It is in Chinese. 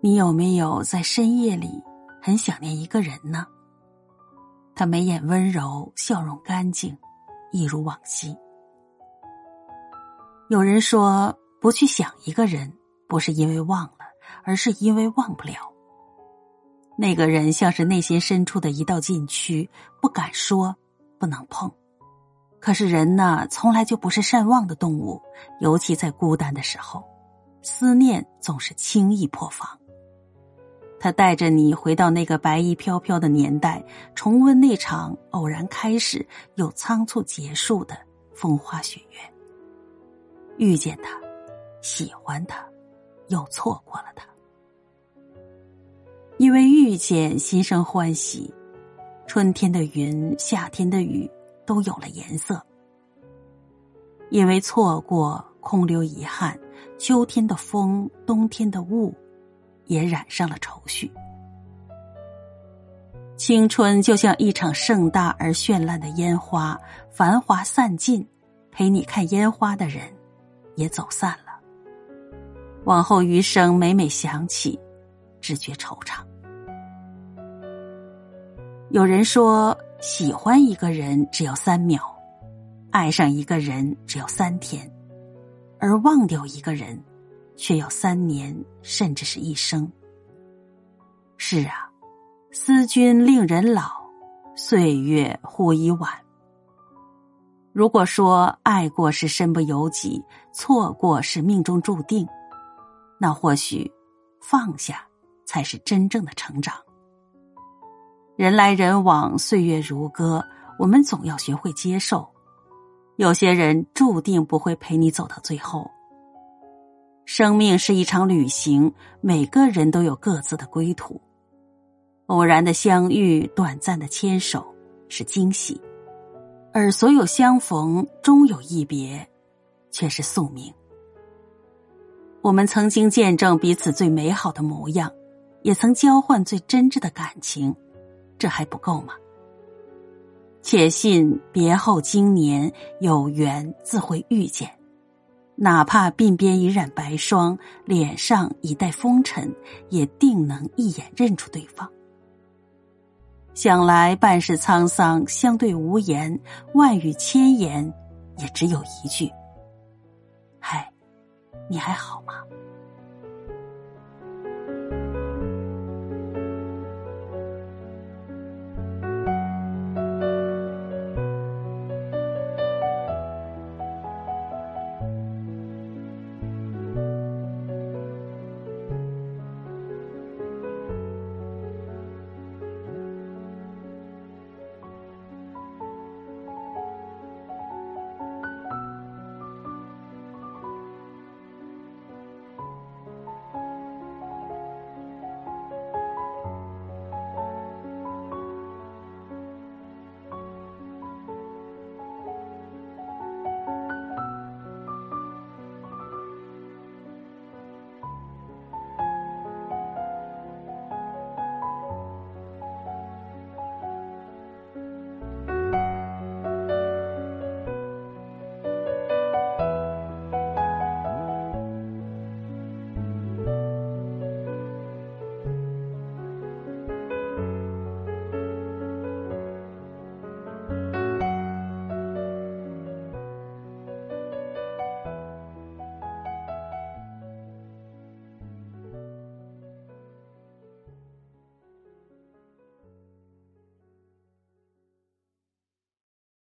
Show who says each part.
Speaker 1: 你有没有在深夜里很想念一个人呢？他眉眼温柔，笑容干净，一如往昔。有人说，不去想一个人，不是因为忘了，而是因为忘不了。那个人像是内心深处的一道禁区，不敢说，不能碰。可是人呢，从来就不是善忘的动物，尤其在孤单的时候，思念总是轻易破防。他带着你回到那个白衣飘飘的年代，重温那场偶然开始又仓促结束的风花雪月。遇见他，喜欢他，又错过了他。因为遇见，心生欢喜。春天的云，夏天的雨，都有了颜色。因为错过，空留遗憾。秋天的风，冬天的雾。也染上了愁绪。青春就像一场盛大而绚烂的烟花，繁华散尽，陪你看烟花的人也走散了。往后余生，每每想起，只觉惆怅。有人说，喜欢一个人只要三秒，爱上一个人只要三天，而忘掉一个人。却要三年，甚至是一生。是啊，思君令人老，岁月忽已晚。如果说爱过是身不由己，错过是命中注定，那或许放下才是真正的成长。人来人往，岁月如歌，我们总要学会接受，有些人注定不会陪你走到最后。生命是一场旅行，每个人都有各自的归途。偶然的相遇，短暂的牵手是惊喜，而所有相逢终有一别，却是宿命。我们曾经见证彼此最美好的模样，也曾交换最真挚的感情，这还不够吗？且信别后经年，有缘自会遇见。哪怕鬓边已染白霜，脸上已带风尘，也定能一眼认出对方。想来半世沧桑，相对无言，万语千言，也只有一句：“嗨，你还好吗？”